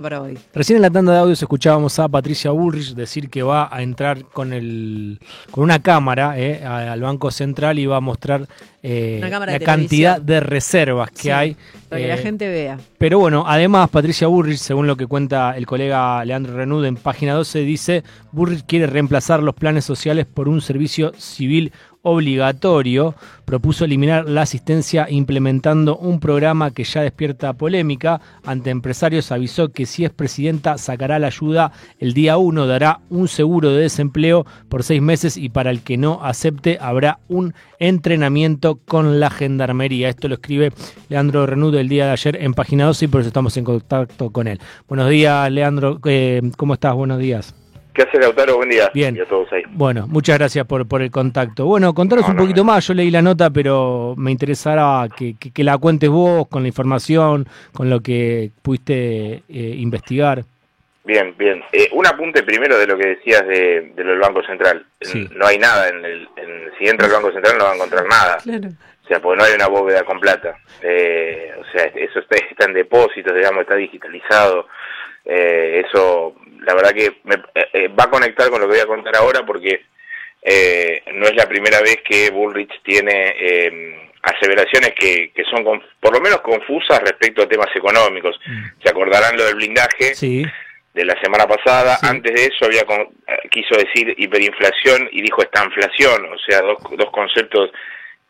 para hoy. Recién en la tanda de audios escuchábamos a Patricia Bullrich decir que va a entrar con el con una cámara eh, al Banco Central y va a mostrar eh, la de cantidad de reservas que Sí, hay. Para que eh, la gente vea. Pero bueno, además Patricia Burrich, según lo que cuenta el colega Leandro Renud en página 12, dice, Burrich quiere reemplazar los planes sociales por un servicio civil obligatorio. Propuso eliminar la asistencia implementando un programa que ya despierta polémica. Ante empresarios avisó que si es presidenta sacará la ayuda el día 1, dará un seguro de desempleo por seis meses y para el que no acepte habrá un entrenamiento con la gendarmería. Esto lo escribe Leandro Renudo el día de ayer en página 12 y por eso estamos en contacto con él. Buenos días, Leandro. Eh, ¿Cómo estás? Buenos días. ¿Qué hace Lautaro? Buen día. Bien. Y a todos ahí. Bueno, muchas gracias por, por el contacto. Bueno, contanos No, un no, poquito no. más. Yo leí la nota, pero me interesará que, que- que la cuentes vos con la información, con lo que pudiste eh, investigar. Bien, bien. Eh, un apunte primero de lo que decías de, de lo del Banco Central. Sí. No hay nada en el... en- si entra al Banco Central no va a encontrar nada. Claro. O sea, porque no hay una bóveda con plata. Eh, o sea, eso está, está en depósitos, digamos, está digitalizado. Eh, eso, la verdad que me- eh, eh, va a conectar con lo que voy a contar ahora porque eh, no es la primera vez que Bullrich tiene eh, aseveraciones que, que son conf- por lo menos confusas respecto a temas económicos. Se acordarán lo del blindaje Sí, de la semana pasada. Sí. Antes de eso había con- quiso decir hiperinflación y dijo estanflación, o sea, dos, dos conceptos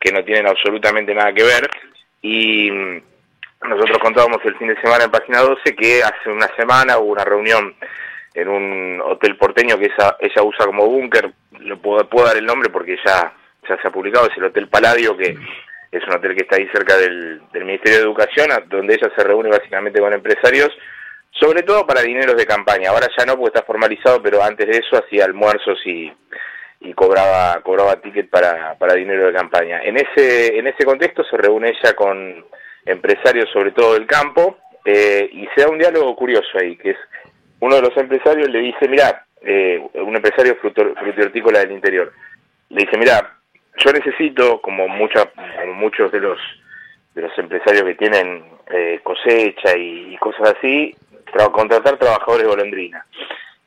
que no tienen absolutamente nada que ver. Y mm, nosotros contábamos el fin de semana en página 12 que hace una semana hubo una reunión en un hotel porteño que esa, ella usa como búnker, le puedo, puedo dar el nombre porque ya, ya se ha publicado, es el Hotel Paladio, que es un hotel que está ahí cerca del, del Ministerio de Educación, donde ella se reúne básicamente con empresarios, sobre todo para dineros de campaña. Ahora ya no, porque está formalizado, pero antes de eso hacía almuerzos y, y cobraba cobraba ticket para, para dinero de campaña. En ese en ese contexto se reúne ella con empresarios, sobre todo del campo, eh, y se da un diálogo curioso ahí, que es uno de los empresarios le dice, mira, un empresario frutihortícola del interior, le dice, mira, yo necesito, como, mucha, como muchos de los de los empresarios que tienen eh, cosecha y, cosas así, tra- contratar trabajadores golondrina.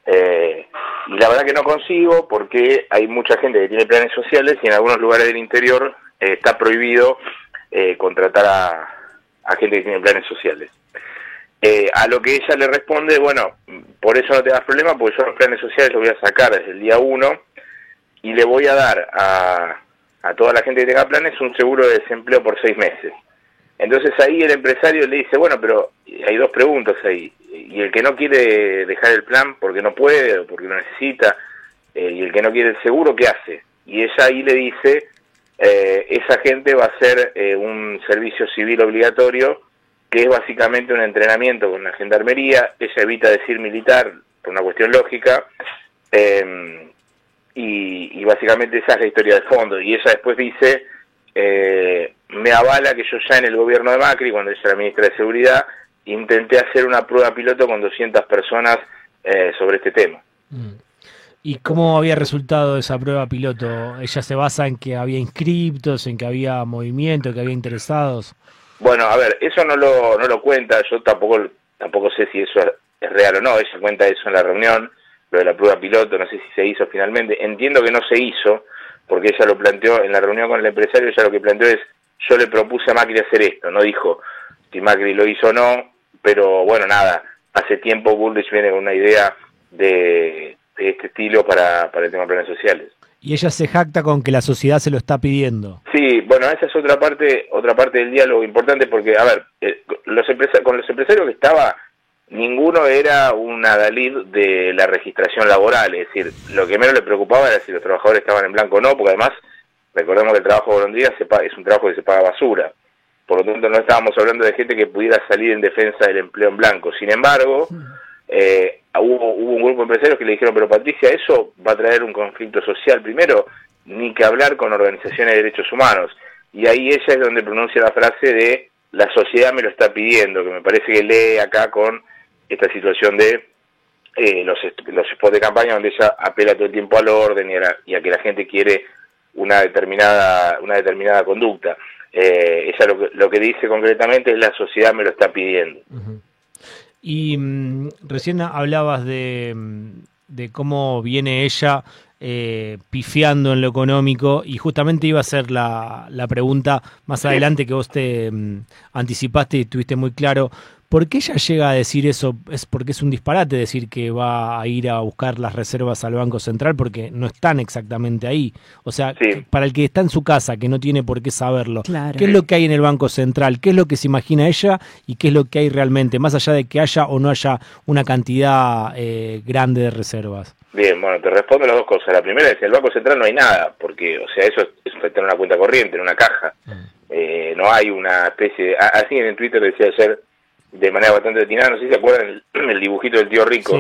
Eh, y la verdad que no consigo porque hay mucha gente que tiene planes sociales y en algunos lugares del interior eh, está prohibido eh, contratar a, a gente que tiene planes sociales. Eh, a lo que ella le responde, bueno, por eso no te das problema, porque yo los planes sociales los voy a sacar desde el día 1 y le voy a dar a, a toda la gente que tenga planes un seguro de desempleo por seis meses. Entonces ahí el empresario le dice, bueno, pero hay dos preguntas ahí. Y el que no quiere dejar el plan porque no puede o porque no necesita, eh, y el que no quiere el seguro, ¿qué hace? Y ella ahí le dice, eh, esa gente va a hacer eh, un servicio civil obligatorio, que es básicamente un entrenamiento con la gendarmería, ella evita decir militar por una cuestión lógica, eh, y, y básicamente esa es la historia de fondo. Y ella después dice, eh, me avala que yo ya en el gobierno de Macri, cuando ella era ministra de Seguridad, intenté hacer una prueba piloto con 200 personas eh, sobre este tema. Mm. ¿Y cómo había resultado esa prueba piloto? ¿Ella se basa en que había inscriptos, en que había movimiento, que había interesados? Bueno, a ver, eso no lo, no lo cuenta, yo tampoco, tampoco sé si eso es, real o no, ella cuenta eso en la reunión, lo de la prueba piloto, no sé si se hizo finalmente, entiendo que no se hizo, porque ella lo planteó en la reunión con el empresario, ella lo que planteó es, yo le propuse a Macri hacer esto, no dijo si Macri lo hizo o no, pero bueno, nada, hace tiempo Bullrich viene con una idea de, de este estilo para, para el tema de planes sociales. Y ella se jacta con que la sociedad se lo está pidiendo. Sí, bueno, esa es otra parte, otra parte del diálogo importante porque, a ver, eh, los empresa- con los empresarios que estaba, ninguno era un adalid de la registración laboral, es decir, lo que menos le preocupaba era si los trabajadores estaban en blanco o no, porque además, recordemos que el trabajo de golondrina se pa- es un trabajo que se paga basura, por lo tanto no estábamos hablando de gente que pudiera salir en defensa del empleo en blanco, sin embargo, eh, hubo, hubo un grupo de empresarios que le dijeron, pero Patricia, eso va a traer un conflicto social primero, ni que hablar con organizaciones de derechos humanos. Y ahí ella es donde pronuncia la frase de la sociedad me lo está pidiendo, que me parece que lee acá con esta situación de eh, los, los spots de campaña donde ella apela todo el tiempo al orden y a, la- y a que la gente quiere una determinada, una determinada conducta. Eh, ella lo que, lo que dice concretamente es la sociedad me lo está pidiendo. Y mm, recién hablabas de, mm, de cómo viene ella eh, pifiando en lo económico y justamente iba a ser la, la pregunta más adelante que vos te mm, anticipaste y tuviste muy claro. ¿Por qué ella llega a decir eso? Es porque es un disparate decir que va a ir a buscar las reservas al Banco Central porque no están exactamente ahí. O sea, para el que está en su casa, que no tiene por qué saberlo, ¿qué es lo que hay en el Banco Central? ¿Qué es lo que se imagina ella y qué es lo que hay realmente? Más allá de que haya o no haya una cantidad eh, grande de reservas. Bien, bueno, te respondo las dos cosas. La primera es que en el Banco Central no hay nada, porque, o sea, eso es, tener una cuenta corriente, en una caja. Mm. Eh, no hay una especie de... Así en Twitter decía ayer de manera bastante detinada. No sé si se acuerdan el, dibujito del tío rico,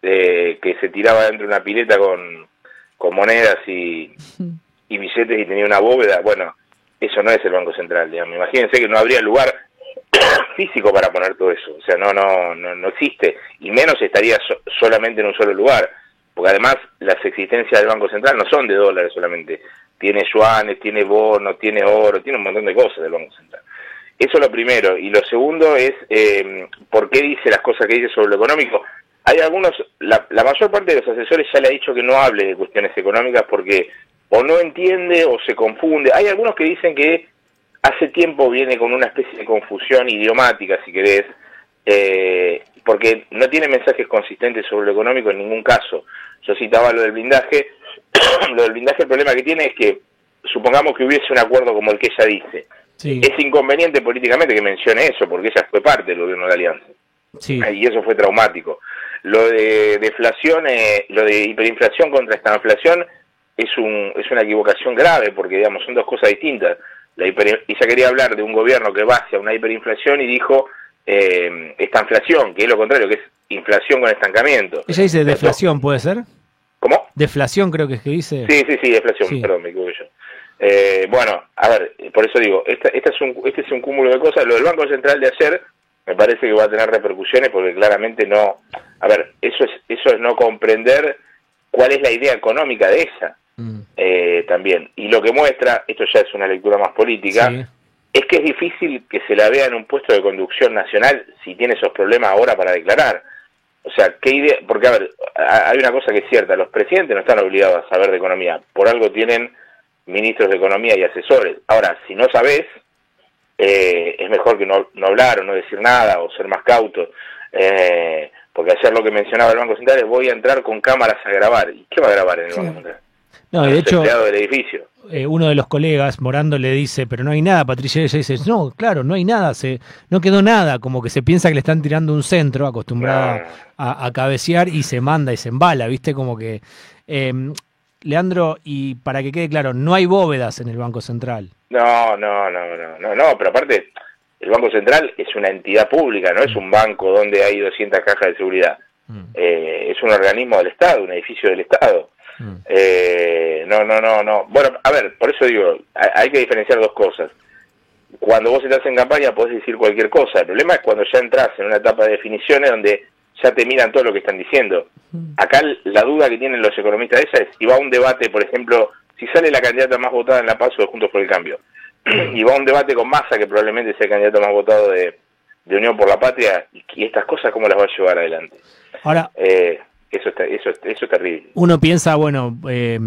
que se tiraba dentro de una pileta con, con monedas y, y billetes y tenía una bóveda. Bueno, eso no es el Banco Central, digamos. Imagínense que no habría lugar físico para poner todo eso. O sea, no, no, no, no existe. Y menos estaría solamente en un solo lugar. Porque además las existencias del Banco Central no son de dólares solamente. Tiene yuanes, tiene bonos, tiene oro, tiene un montón de cosas del Banco Central. Eso es lo primero. Y lo segundo es, eh, ¿por qué dice las cosas que dice sobre lo económico? Hay algunos, la, mayor parte de los asesores ya le ha dicho que no hable de cuestiones económicas porque o no entiende o se confunde. Hay algunos que dicen que hace tiempo viene con una especie de confusión idiomática, si querés, eh, porque no tiene mensajes consistentes sobre lo económico en ningún caso. Yo citaba lo del blindaje. lo del blindaje, el problema que tiene es que, supongamos que hubiese un acuerdo como el que ella dice, es inconveniente políticamente que mencione eso, porque ella fue parte del gobierno de Alianza. Y eso fue traumático. Lo de deflación, eh, lo de hiperinflación contra esta inflación es, un, es una equivocación grave, porque digamos son dos cosas distintas. La ella quería hablar de un gobierno que va hacia una hiperinflación y dijo eh, esta inflación, que es lo contrario, que es inflación con estancamiento. Ella dice deflación, ¿puede ser? ¿Cómo? Deflación creo que es que dice. Sí, sí, sí, deflación, perdón, me equivoqué yo. Eh, bueno, a ver, por eso digo, esta, es un, este es un cúmulo de cosas. Lo del Banco Central de ayer me parece que va a tener repercusiones porque claramente no... A ver, eso es, eso es no comprender cuál es la idea económica de esa mm. eh, también. Y lo que muestra, esto ya es una lectura más política, es que es difícil que se la vea en un puesto de conducción nacional si tiene esos problemas ahora para declarar. O sea, ¿qué idea? Porque, a ver, hay una cosa que es cierta, los presidentes no están obligados a saber de economía, por algo tienen ministros de Economía y asesores. Ahora, si no sabes, eh, es mejor que no, no, hablar o no decir nada o ser más cauto. Eh, porque ayer lo que mencionaba el Banco Central es voy a entrar con cámaras a grabar. ¿Y qué va a grabar en el Banco Central? No, de hecho, del edificio. Eh, uno de los colegas, Morando, le dice, pero no hay nada. Patricia ella dice, no, claro, no hay nada, se, no quedó nada. Como que se piensa que le están tirando un centro, acostumbrado a, a, cabecear, y se manda y se embala, ¿viste? Como que Leandro, y para que quede claro, no hay bóvedas en el Banco Central. No, no, no, no, no, no, pero aparte, el Banco Central es una entidad pública, no es un banco donde hay 200 cajas de seguridad. Mm. Eh, es un organismo del Estado, un edificio del Estado. Mm. Eh, no, no, no, no. Bueno, a ver, por eso digo, hay que diferenciar dos cosas. Cuando vos estás en campaña podés decir cualquier cosa. El problema es cuando ya entras en una etapa de definiciones donde ya te miran todo lo que están diciendo. Acá la duda que tienen los economistas esa es si va a un debate, por ejemplo, si sale la candidata más votada en La Paso de Juntos por el Cambio, y va a un debate con Massa, que probablemente sea el candidato más votado de, Unión por la Patria, y, estas cosas, ¿cómo las va a llevar adelante? Ahora... Eh, eso, está, eso, eso es terrible. Uno piensa, bueno, eh,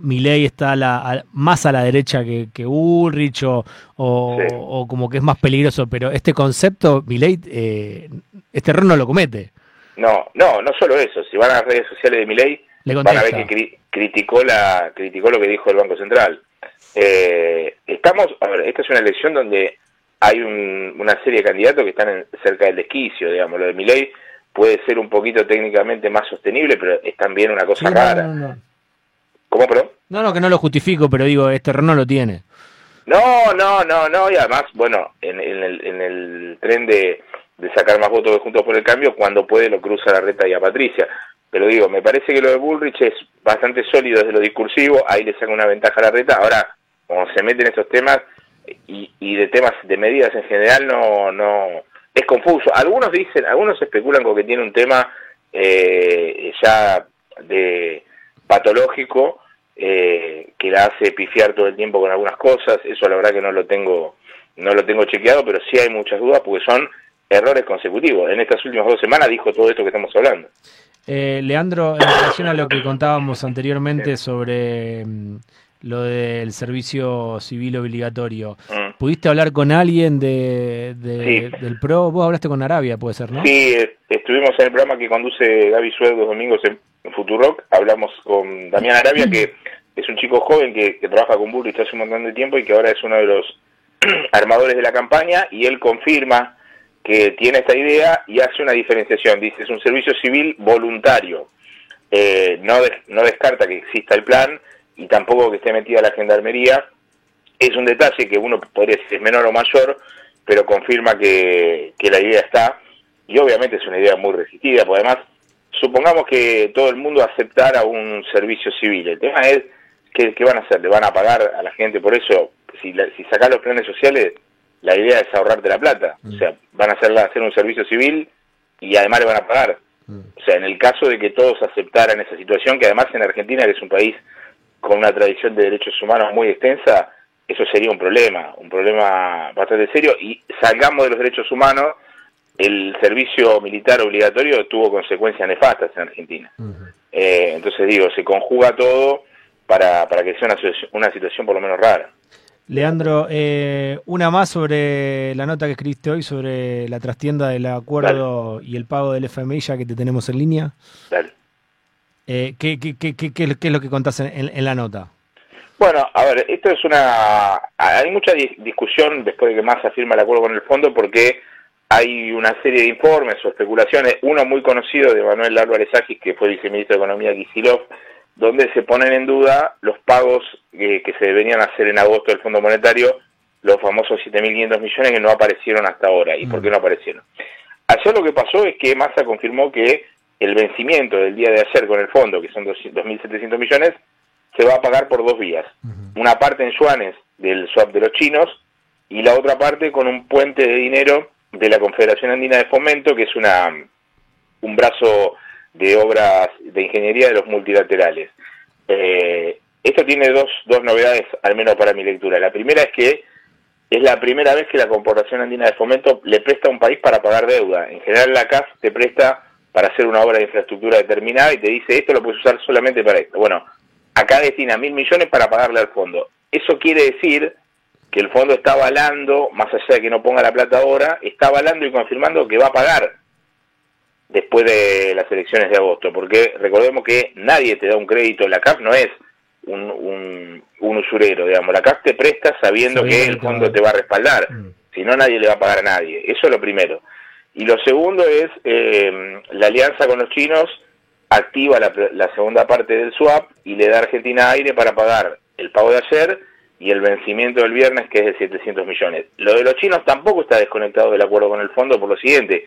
ley está la, más a la derecha que, que Ulrich o, o, como que es más peligroso, pero este concepto, Milei, eh, este error no lo comete. No, no, no solo eso. Si van a las redes sociales de Milei, van a ver que criticó la criticó lo que dijo el Banco Central. Eh, estamos, a ver, esta es una elección donde hay una serie de candidatos que están cerca del desquicio, digamos. Lo de Milei puede ser un poquito técnicamente más sostenible, pero es también una cosa rara. ¿Cómo, perdón? No, no, que no lo justifico, pero digo, este error no lo tiene. No, no, no, no, y además, bueno, en, el, en el tren de de sacar más votos de Juntos por el Cambio, cuando puede lo cruza la reta y a Patricia. Pero digo, me parece que lo de Bullrich es bastante sólido desde lo discursivo, ahí le saca una ventaja a la reta. Ahora, cuando se meten estos temas y, y de temas de medidas en general, no, no, es confuso. Algunos dicen, algunos especulan con que tiene un tema eh, ya de patológico eh, que la hace pifiar todo el tiempo con algunas cosas. Eso la verdad que no lo tengo, no lo tengo chequeado, pero sí hay muchas dudas porque son errores consecutivos. En estas últimas dos semanas dijo todo esto que estamos hablando. Eh, Leandro, en relación a lo que contábamos anteriormente sobre mm, lo del servicio civil obligatorio, mm. ¿pudiste hablar con alguien de, del PRO? Vos hablaste con Arabia, puede ser, ¿no? Sí, estuvimos en el programa que conduce Gaby Suez los domingos en, Futurock, hablamos con Damián Arabia, que es un chico joven que, que trabaja con Burris hace un montón de tiempo y que ahora es uno de los armadores de la campaña, y él confirma que tiene esta idea y hace una diferenciación. Dice, es un servicio civil voluntario. Eh, no, no descarta que exista el plan y tampoco que esté metida la gendarmería. Es un detalle que uno podría decir es menor o mayor, pero confirma que, que la idea está. Y obviamente es una idea muy resistida, porque además, supongamos que todo el mundo aceptara un servicio civil. El tema es, ¿qué, qué van a hacer? ¿Le van a pagar a la gente por eso? Si, si sacar los planes sociales, la idea es ahorrarte la plata. O sea, van a hacer, hacer un servicio civil y además le van a pagar. O sea, en el caso de que todos aceptaran esa situación, que además en Argentina, que es un país con una tradición de derechos humanos muy extensa, eso sería un problema, un problema bastante serio. Y salgamos de los derechos humanos, el servicio militar obligatorio tuvo consecuencias nefastas en Argentina. eh, entonces digo, se conjuga todo para, para que sea una, una situación por lo menos rara. Leandro, eh, una más sobre la nota que escribiste hoy sobre la trastienda del acuerdo y el pago del FMI, ya que te tenemos en línea. Dale. Eh, ¿qué, qué, qué, qué, es lo que contás en, en, la nota? Bueno, a ver, esto es una... Hay mucha discusión después de que Massa firma el acuerdo con el fondo porque hay una serie de informes o especulaciones, uno muy conocido de Manuel Álvarez Agis, que fue viceministro de Economía de Kicillof, donde se ponen en duda los pagos eh, que se deberían hacer en agosto del Fondo Monetario, los famosos 7.500 millones que no aparecieron hasta ahora. ¿Y por qué no aparecieron? Ayer lo que pasó es que Massa confirmó que el vencimiento del día de ayer con el fondo, que son 2.700 millones, se va a pagar por dos vías. Una parte en yuanes del swap de los chinos y la otra parte con un puente de dinero de la Confederación Andina de Fomento, que es una un brazo de obras de ingeniería de los multilaterales. Eh, esto tiene dos, dos novedades, al menos para mi lectura. La primera es que es la primera vez que la Corporación Andina de Fomento le presta a un país para pagar deuda. En general la CAF te presta para hacer una obra de infraestructura determinada y te dice esto lo puedes usar solamente para esto. Bueno, acá destina mil millones para pagarle al fondo. Eso quiere decir que el fondo está avalando, más allá de que no ponga la plata ahora, está avalando y confirmando que va a pagar después de las elecciones de agosto, porque recordemos que nadie te da un crédito, la CAF no es un, un, usurero, digamos, la CAF te presta sabiendo que el fondo te va a respaldar, mm. si no nadie le va a pagar a nadie, eso es lo primero. Y lo segundo es eh, la alianza con los chinos activa la, la segunda parte del swap y le da a Argentina aire para pagar el pago de ayer y el vencimiento del viernes que es de 700 millones. Lo de los chinos tampoco está desconectado del acuerdo con el fondo por lo siguiente,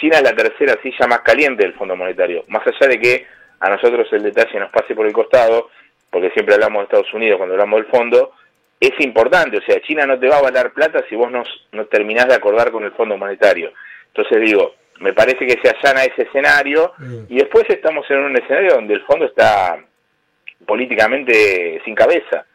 China es la tercera silla más caliente del Fondo Monetario, más allá de que a nosotros el detalle nos pase por el costado, porque siempre hablamos de Estados Unidos cuando hablamos del fondo, es importante, o sea, China no te va a valer plata si vos no, no terminás de acordar con el Fondo Monetario. Entonces digo, me parece que se allana ese escenario y después estamos en un escenario donde el fondo está políticamente sin cabeza.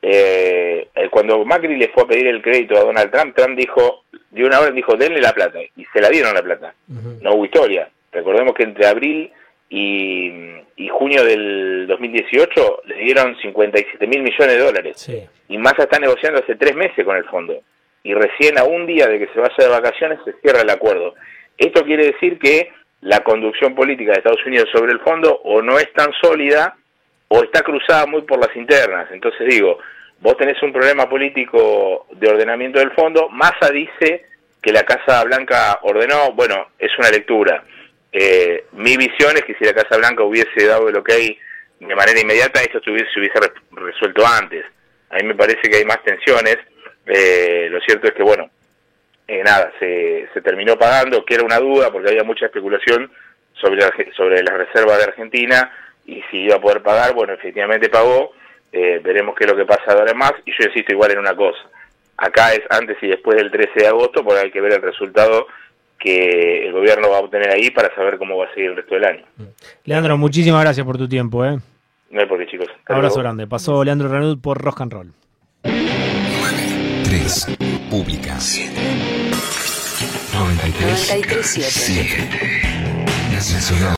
Eh, cuando Macri le fue a pedir el crédito a Donald Trump, Trump dijo, de una hora dijo, denle la plata, y se la dieron la plata. No hubo historia. Recordemos que entre abril y, junio del 2018 le dieron 57 mil millones de dólares. Y Massa está negociando hace tres meses con el fondo. Y recién a un día de que se vaya de vacaciones se cierra el acuerdo. Esto quiere decir que la conducción política de Estados Unidos sobre el fondo o no es tan sólida o está cruzada muy por las internas. Entonces digo, vos tenés un problema político de ordenamiento del fondo, Massa dice que la Casa Blanca ordenó, bueno, es una lectura. Eh, mi visión es que si la Casa Blanca hubiese dado el ok de manera inmediata, esto se hubiese, resuelto antes. A mí me parece que hay más tensiones. Eh, lo cierto es que, bueno, eh, nada, se, se terminó pagando, que era una duda porque había mucha especulación sobre la, sobre la reserva de Argentina y si iba a poder pagar, bueno, efectivamente pagó, eh, veremos qué es lo que pasa ahora más, y yo insisto igual en una cosa, acá es antes y después del 13 de agosto, porque hay que ver el resultado que el gobierno va a obtener ahí para saber cómo va a seguir el resto del año. Leandro, muchísimas gracias por tu tiempo. ¿eh? No hay por qué, chicos. Abrazo grande. Pasó Leandro Ranud por Rock and Roll. 3. Públicas. 93 93 Nacional.